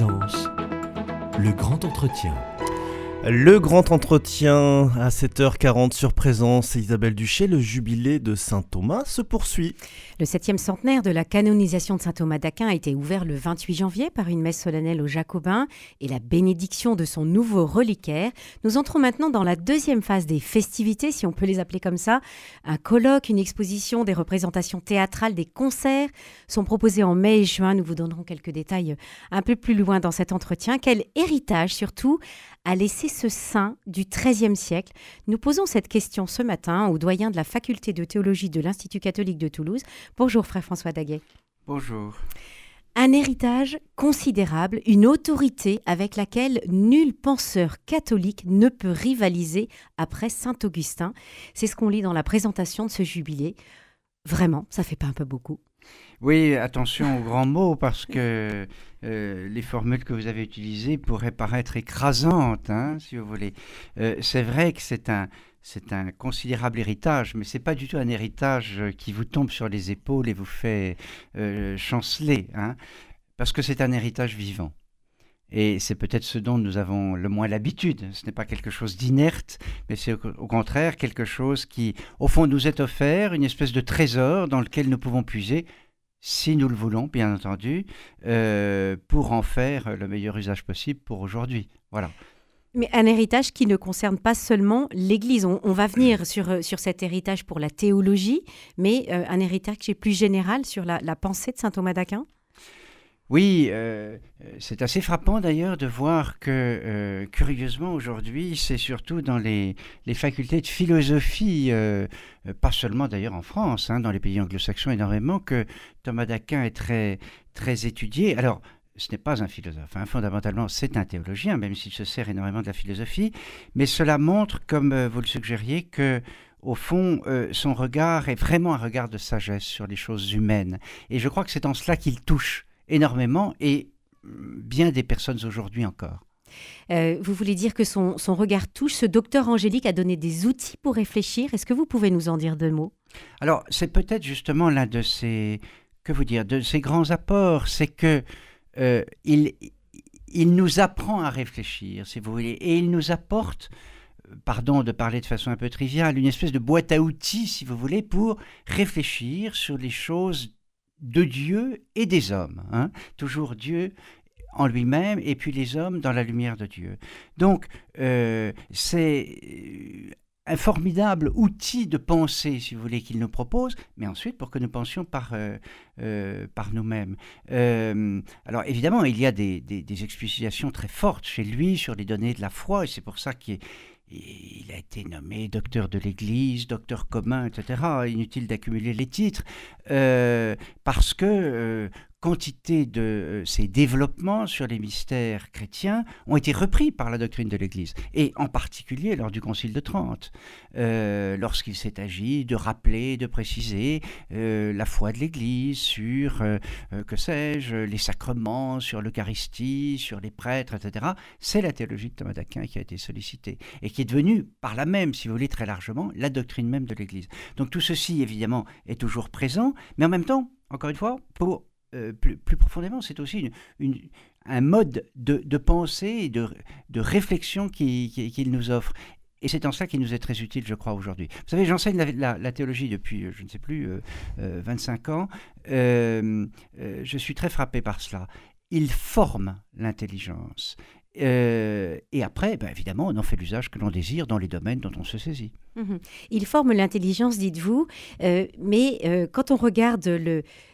Le grand entretien. Le grand entretien à 7h40 sur Présence, Isabelle Duché, le jubilé de Saint Thomas se poursuit. Le septième centenaire de la canonisation de Saint Thomas d'Aquin a été ouvert le 28 janvier par une messe solennelle aux Jacobins et la bénédiction de son nouveau reliquaire. Nous entrons maintenant dans la deuxième phase des festivités, si on peut les appeler comme ça. Un colloque, une exposition, des représentations théâtrales, des concerts sont proposés en mai et juin. Nous vous donnerons quelques détails un peu plus loin dans cet entretien. Quel héritage surtout a laissé ce saint du XIIIe siècle Nous posons cette question ce matin au doyen de la faculté de théologie de l'Institut catholique de Toulouse. Bonjour frère François Daguet. Bonjour. Un héritage considérable, une autorité avec laquelle nul penseur catholique ne peut rivaliser après Saint Augustin. C'est ce qu'on lit dans la présentation de ce jubilé. Vraiment, ça fait pas un peu beaucoup oui, attention aux grands mots parce que euh, les formules que vous avez utilisées pourraient paraître écrasantes, hein, si vous voulez. Euh, c'est vrai que c'est un, c'est un considérable héritage, mais c'est pas du tout un héritage qui vous tombe sur les épaules et vous fait euh, chanceler, hein, parce que c'est un héritage vivant. Et c'est peut-être ce dont nous avons le moins l'habitude. Ce n'est pas quelque chose d'inerte, mais c'est au contraire quelque chose qui, au fond, nous est offert, une espèce de trésor dans lequel nous pouvons puiser si nous le voulons, bien entendu, euh, pour en faire le meilleur usage possible pour aujourd'hui. Voilà. Mais un héritage qui ne concerne pas seulement l'Église. On, va venir sur, euh, sur cet héritage pour la théologie, mais euh, un héritage qui est plus général sur la, la pensée de saint Thomas d'Aquin oui, euh, c'est assez frappant d'ailleurs de voir que, euh, curieusement, aujourd'hui, c'est surtout dans les, facultés de philosophie, euh, pas seulement d'ailleurs en France, hein, dans les pays anglo-saxons énormément, que Thomas d'Aquin est très, très étudié. Alors, ce n'est pas un philosophe, hein. fondamentalement c'est un théologien, même s'il se sert énormément de la philosophie, mais cela montre, comme vous le suggériez, que au fond, son regard est vraiment un regard de sagesse sur les choses humaines. Et je crois que c'est en cela qu'il touche énormément et bien des personnes aujourd'hui encore. Euh, vous voulez dire que son, regard touche. Ce docteur Angélique a donné des outils pour réfléchir. Est-ce que vous pouvez nous en dire deux mots? Alors, c'est peut-être justement l'un de ses, que vous dire, de ses grands apports, c'est que euh, il, il nous apprend à réfléchir, si vous voulez, et il nous apporte euh, pardon de parler de façon un peu triviale, une espèce de boîte à outils, si vous voulez, pour réfléchir sur les choses de Dieu et des hommes. Hein. Toujours Dieu en lui-même et puis les hommes dans la lumière de Dieu. Donc, euh, c'est euh, un formidable outil de pensée, si vous voulez, qu'il nous propose, mais ensuite pour que nous pensions par, euh, par nous-mêmes. alors évidemment, il y a des, des, explications très fortes chez lui sur les données de la foi, et c'est pour ça qu'il il a été nommé docteur de l'Église, docteur commun, etc. Inutile d'accumuler les titres, euh, parce que euh, quantité de euh, ces développements sur les mystères chrétiens ont été repris par la doctrine de l'Église, et en particulier lors du Concile de Trente, euh, lorsqu'il s'est agi de rappeler, de préciser euh, la foi de l'Église sur, que sais-je, les sacrements, sur l'Eucharistie, sur les prêtres, etc. C'est la théologie de Thomas d'Aquin qui a été sollicitée, et qui est devenue, par là même, si vous voulez, très largement, la doctrine même de l'Église. Donc tout ceci, évidemment, est toujours présent, mais en même temps, encore une fois, pour euh, plus, profondément, c'est aussi un mode de, pensée et de, réflexion qu'il nous offre. Et c'est en ça qu'il nous est très utile, je crois, aujourd'hui. Vous savez, j'enseigne la, théologie depuis, euh, je ne sais plus, 25 euh, ans. je suis très frappé par cela. Il forme l'intelligence. Euh, et après, ben, évidemment, on en fait l'usage que l'on désire dans les domaines dont on se saisit. Mhm. Il forme l'intelligence, dites-vous, euh, mais euh, quand on regarde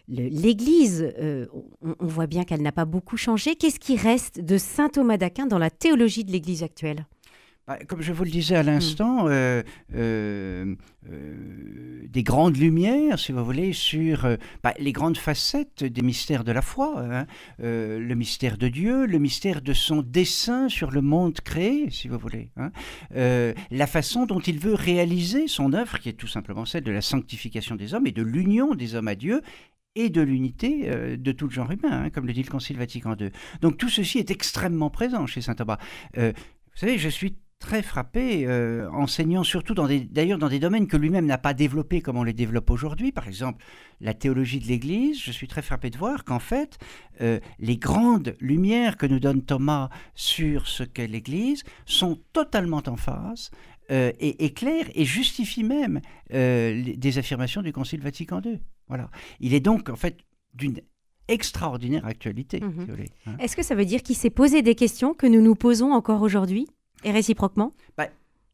l'Église, on, voit bien qu'elle n'a pas beaucoup changé. Qu'est-ce qui reste de Saint Thomas d'Aquin dans la théologie de l'Église actuelle? Comme je vous le disais à l'instant, mm. euh, euh, euh, des grandes lumières, si vous voulez, sur bah, les grandes facettes des mystères de la foi. Hein. le mystère de Dieu, le mystère de son dessein sur le monde créé, si vous voulez. Hein. la façon dont il veut réaliser son œuvre, qui est tout simplement celle de la sanctification des hommes et de l'union des hommes à Dieu, et de l'unité de tout le genre humain, hein, comme le dit le Concile Vatican II. Donc tout ceci est extrêmement présent chez Saint Thomas. vous savez, je suis très frappé, euh, enseignant surtout dans des, d'ailleurs dans des domaines que lui-même n'a pas développés comme on les développe aujourd'hui. Par exemple, la théologie de l'Église. Je suis très frappé de voir qu'en fait, euh, les grandes lumières que nous donne Thomas sur ce qu'est l'Église sont totalement en phase euh, et, claires et justifient même des affirmations du Concile Vatican II. Voilà. Il est donc en fait d'une extraordinaire actualité. Si voulez, hein. Est-ce que ça veut dire qu'il s'est posé des questions que nous nous posons encore aujourd'hui? Et réciproquement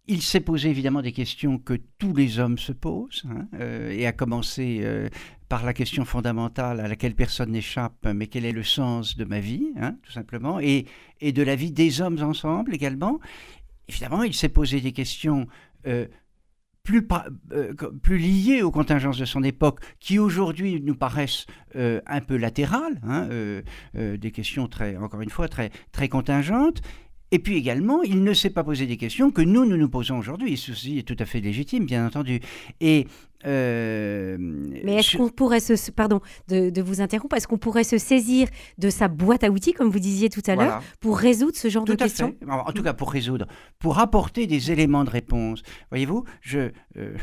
Il s'est posé évidemment des questions que tous les hommes se posent, hein, euh, et a commencé euh, par la question fondamentale à laquelle personne n'échappe, mais quel est le sens de ma vie, hein, tout simplement, et, de la vie des hommes ensemble également. Évidemment, il s'est posé des questions euh, euh, plus liées aux contingences de son époque, qui aujourd'hui nous paraissent un peu latérales, hein, des questions très, encore une fois, très, très contingentes. Et puis également, il ne s'est pas posé des questions que nous, nous nous posons aujourd'hui. Ceci est tout à fait légitime, bien entendu. Et euh, Mais est-ce qu'on pourrait se... Pardon de, de vous interrompre. Est-ce qu'on pourrait se saisir de sa boîte à outils, comme vous disiez tout à l'heure, Voilà. pour résoudre ce genre Tout de questions? Fait. En tout cas, pour résoudre, pour apporter des éléments de réponse. Voyez-vous, je, euh,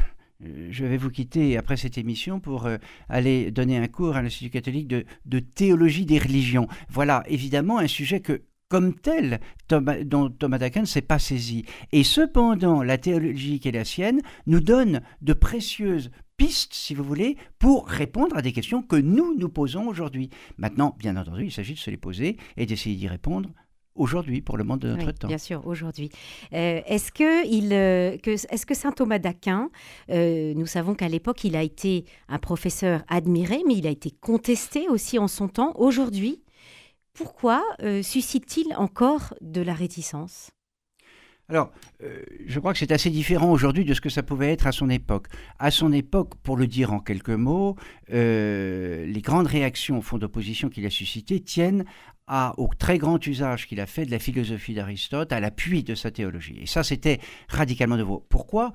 je vais vous quitter après cette émission pour euh, aller donner un cours à l'Institut catholique de, de théologie des religions. Voilà, évidemment, un sujet que comme tel, Thomas- dont Thomas d'Aquin ne s'est pas saisi. Et cependant, la théologie qui est la sienne nous donne de précieuses pistes, si vous voulez, pour répondre à des questions que nous nous posons aujourd'hui. Maintenant, bien entendu, il s'agit de se les poser et d'essayer d'y répondre aujourd'hui pour le monde de notre Oui, temps. Bien sûr, aujourd'hui. Euh, est-ce que, il, euh, que, est-ce que saint Thomas d'Aquin, euh, nous savons qu'à l'époque, il a été un professeur admiré, mais il a été contesté aussi en son temps. Aujourd'hui, pourquoi euh, suscite-t-il encore de la réticence? Alors, euh, je crois que c'est assez différent aujourd'hui de ce que ça pouvait être à son époque. À son époque, pour le dire en quelques mots, euh, les grandes réactions au fond d'opposition qu'il a suscitées tiennent au très grand usage qu'il a fait de la philosophie d'Aristote à l'appui de sa théologie. Et ça, c'était radicalement nouveau. Pourquoi?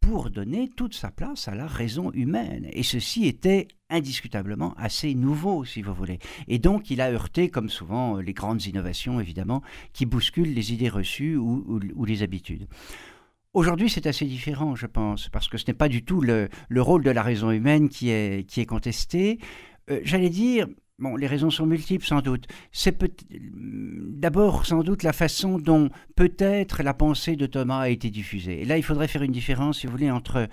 Pour donner toute sa place à la raison humaine. Et ceci était indiscutablement assez nouveau, si vous voulez. Et donc, il a heurté, comme souvent, les grandes innovations, évidemment, qui bousculent les idées reçues ou, les habitudes. Aujourd'hui, c'est assez différent, je pense, parce que ce n'est pas du tout le, le rôle de la raison humaine qui est, qui est contesté. Euh, J'allais dire, bon, les raisons sont multiples sans doute. C'est peut- d'abord sans doute la façon dont peut-être la pensée de Thomas a été diffusée. Et là, il faudrait faire une différence, si vous voulez, entre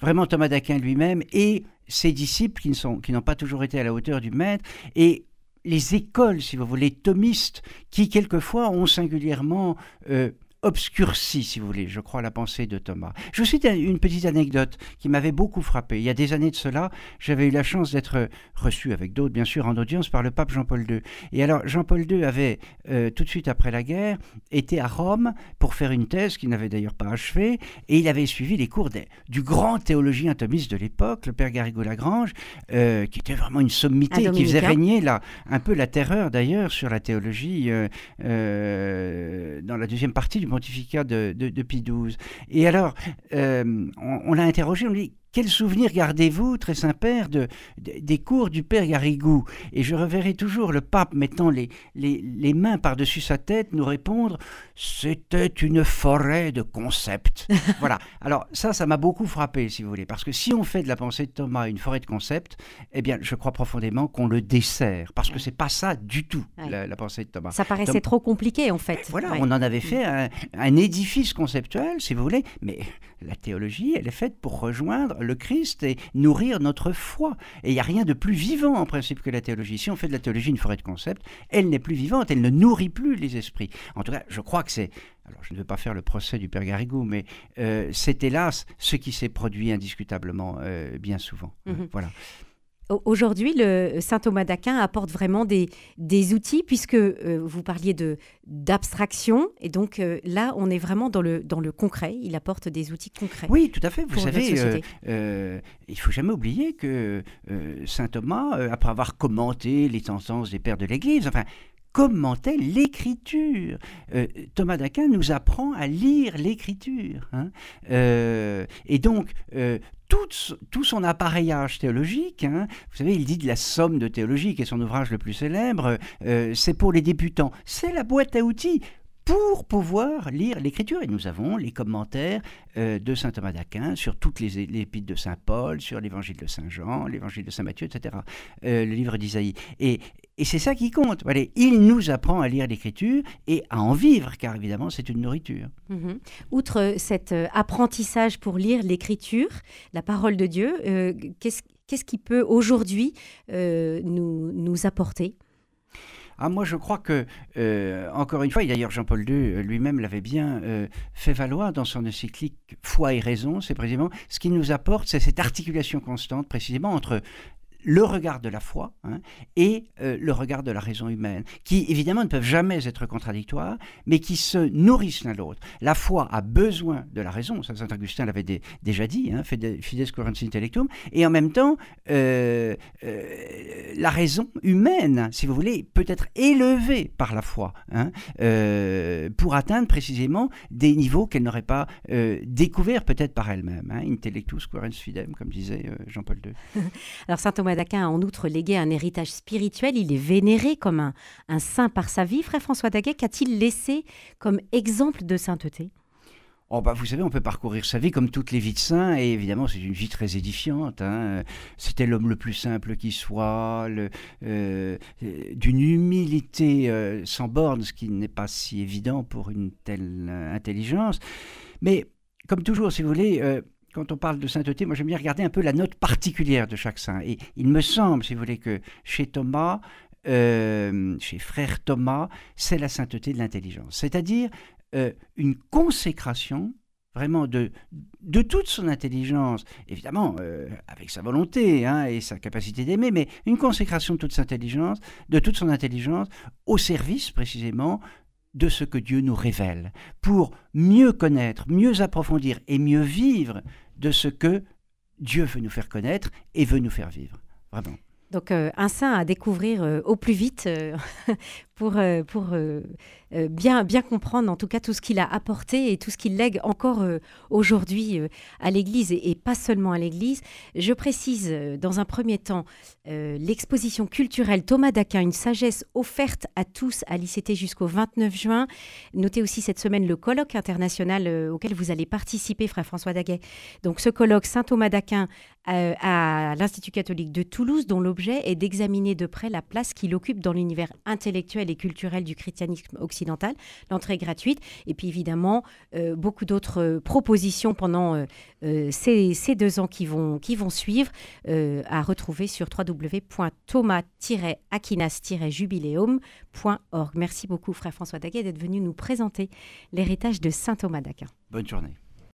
vraiment Thomas d'Aquin lui-même et ses disciples qui n'ont pas toujours été à la hauteur du maître et les écoles, si vous voulez, thomistes, qui quelquefois ont singulièrement euh, obscurci, si vous voulez, je crois, la pensée de Thomas. Je vous cite un- une petite anecdote qui m'avait beaucoup frappé. Il y a des années de cela, j'avais eu la chance d'être reçu avec d'autres, bien sûr, en audience par le pape Jean-Paul II. Et alors, Jean-Paul II avait, euh, tout de suite après la guerre, été à Rome pour faire une thèse qu'il n'avait d'ailleurs pas achevée, et il avait suivi les cours des- du grand théologien thomiste de l'époque, le père Garrigou-Lagrange, euh, qui était vraiment une sommité, qui faisait régner là, un peu la terreur d'ailleurs sur la théologie euh, dans la deuxième partie du pontificat de, de, de Pie XII. Et alors, euh, on, on l'a interrogé, on lui dit quel souvenir gardez-vous, très Saint-Père, de, de- des cours du Père Garrigou? Et je reverrai toujours le pape mettant les, les, les mains par-dessus sa tête nous répondre C'était une forêt de concepts. voilà. Alors, ça, ça m'a beaucoup frappé, si vous voulez, parce que si on fait de la pensée de Thomas une forêt de concepts, eh bien, je crois profondément qu'on le dessert, parce que c'est pas ça du tout, Ouais. la, la pensée de Thomas. Ça paraissait Tom- trop compliqué, en fait. Voilà, Ouais. on en avait fait un, un édifice conceptuel, si vous voulez, mais la théologie, elle est faite pour rejoindre le Christ et nourrir notre foi. Et il n'y a rien de plus vivant en principe que la théologie. Si on fait de la théologie une forêt de concepts, elle n'est plus vivante, elle ne nourrit plus les esprits. En tout cas, je crois que c'est... Alors, je ne veux pas faire le procès du Père Garrigou, mais euh, c'est hélas ce qui s'est produit indiscutablement euh, bien souvent. Mhm. Voilà. Au- Aujourd'hui, le saint Thomas d'Aquin apporte vraiment des, des outils, puisque euh, vous parliez de d'abstraction, et donc euh, là, on est vraiment dans le, dans le concret. Il apporte des outils concrets. Oui, tout à fait. Vous savez, euh, euh, il faut jamais oublier que saint Thomas, après avoir commenté les sentences des pères de l'Église, enfin, commentait l'écriture. Euh, Thomas d'Aquin nous apprend à lire l'écriture. hein. Euh, et donc, euh, tout, son appareillage théologique, hein, vous savez, il dit de la somme de théologie, qui est son ouvrage le plus célèbre, euh, c'est pour les débutants. C'est la boîte à outils pour pouvoir lire l'écriture. Et nous avons les commentaires euh, de saint Thomas d'Aquin sur toutes les, épîtres de saint Paul, sur l'évangile de saint Jean, l'évangile de saint Matthieu, etc., euh, le livre d'Isaïe. Et, c'est ça qui compte. il nous apprend à lire l'écriture et à en vivre, car évidemment, c'est une nourriture. Mhm. Outre cet euh, apprentissage pour lire l'écriture, la parole de Dieu, qu'est-ce qui peut aujourd'hui nous apporter? Ah, moi, je crois que, euh, encore une fois, et d'ailleurs Jean-Paul II euh, lui-même l'avait bien euh, fait valoir dans son encyclique Foi et raison, c'est précisément ce qu'il nous apporte, c'est cette articulation constante précisément entre le regard de la foi hein, et euh, le regard de la raison humaine, qui évidemment ne peuvent jamais être contradictoires, mais qui se nourrissent l'un l'autre. La foi a besoin de la raison, Saint Augustin l'avait déjà dit, hein, fides currens intellectum, et en même temps, euh, euh, la raison humaine, si vous voulez, peut être élevée par la foi, hein, pour atteindre précisément des niveaux qu'elle n'aurait pas découverts peut-être par elle-même. Intellectus currens fidem, comme disait Jean-Paul II. Alors Saint Thomas d'Aquin a en outre légué un héritage spirituel. Il est vénéré comme un, un saint par sa vie. Frère François Daguet, qu'a-t-il laissé comme exemple de sainteté? Oh bah vous savez, on peut parcourir sa vie comme toutes les vies de saints, et évidemment c'est une vie très édifiante. Hein. C'était l'homme le plus simple qui soit, euh, d'une humilité euh, sans borne, ce qui n'est pas si évident pour une telle euh, intelligence. Mais comme toujours, si vous voulez, quand on parle de sainteté, moi j'aime bien regarder un peu la note particulière de chaque saint. Et il me semble, si vous voulez, que chez Thomas, euh, chez frère Thomas, c'est la sainteté de l'intelligence. C'est-à-dire euh, une consécration vraiment de, de toute son intelligence, évidemment euh, avec sa volonté hein, et sa capacité d'aimer, mais une consécration de toute, intelligence, de toute son intelligence au service précisément de ce que Dieu nous révèle, pour mieux connaître, mieux approfondir et mieux vivre de ce que Dieu veut nous faire connaître et veut nous faire vivre. Vraiment. Donc euh, un saint à découvrir euh, au plus vite euh, pour, pour bien, bien comprendre en tout cas tout ce qu'il a apporté et tout ce qu'il lègue encore aujourd'hui à l'Église et, pas seulement à l'Église. Je précise dans un premier temps l'exposition culturelle Thomas d'Aquin, une sagesse offerte à tous à l'ICT jusqu'au 29 juin. Notez aussi cette semaine le colloque international auquel vous allez participer, frère François Daguet. Donc ce colloque Saint Thomas d'Aquin à l'Institut catholique de Toulouse dont l'objet est d'examiner de près la place qu'il occupe dans l'univers intellectuel et culturel du christianisme occidental. L'entrée est gratuite. Et puis évidemment, euh, beaucoup d'autres euh, propositions pendant euh, ces, deux ans qui vont, qui vont suivre à retrouver sur www.thomas-aquinas-jubileum.org. Merci beaucoup, frère François Daguet, d'être venu nous présenter l'héritage de saint Thomas d'Aquin. Bonne journée.